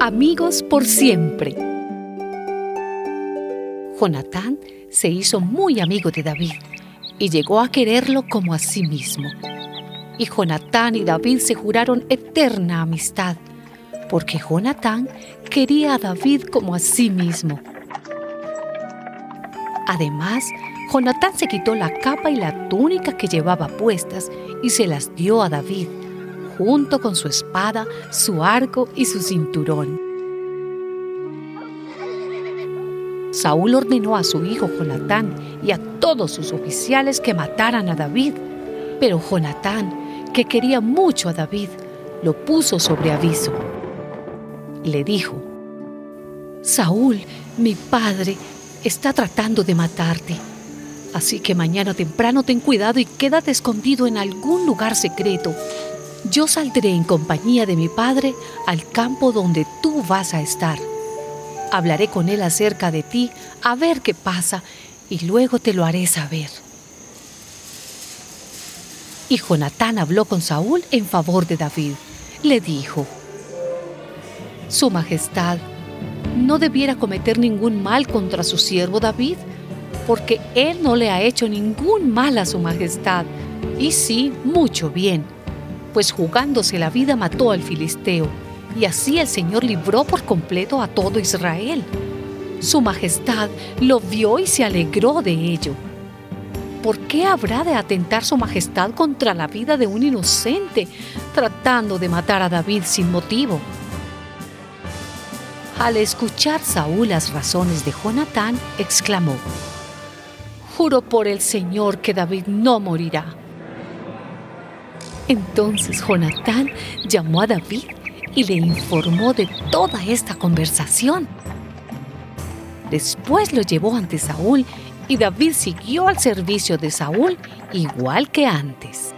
Amigos por siempre. Jonatán se hizo muy amigo de David y llegó a quererlo como a sí mismo. Y Jonatán y David se juraron eterna amistad, porque Jonatán quería a David como a sí mismo. Además, Jonatán se quitó la capa y la túnica que llevaba puestas y se las dio a David, junto con su espada, su arco y su cinturón. Saúl ordenó a su hijo Jonatán y a todos sus oficiales que mataran a David, pero Jonatán, que quería mucho a David, lo puso sobre aviso. Le dijo, Saúl, mi padre, está tratando de matarte. Así que mañana temprano ten cuidado y quédate escondido en algún lugar secreto. Yo saldré en compañía de mi padre al campo donde tú vas a estar. Hablaré con él acerca de ti a ver qué pasa y luego te lo haré saber. Y Jonatán habló con Saúl en favor de David. Le dijo, Su Majestad, no debiera cometer ningún mal contra su siervo David, porque él no le ha hecho ningún mal a su Majestad, y sí, mucho bien, pues jugándose la vida mató al filisteo y así el Señor libró por completo a todo Israel. Su majestad lo vio y se alegró de ello. ¿Por qué habrá de atentar su majestad contra la vida de un inocente, tratando de matar a David sin motivo? Al escuchar Saúl las razones de Jonatán, exclamó, Juro por el Señor que David no morirá. Entonces Jonatán llamó a David y le informó de toda esta conversación. Después lo llevó ante Saúl y David siguió al servicio de Saúl igual que antes.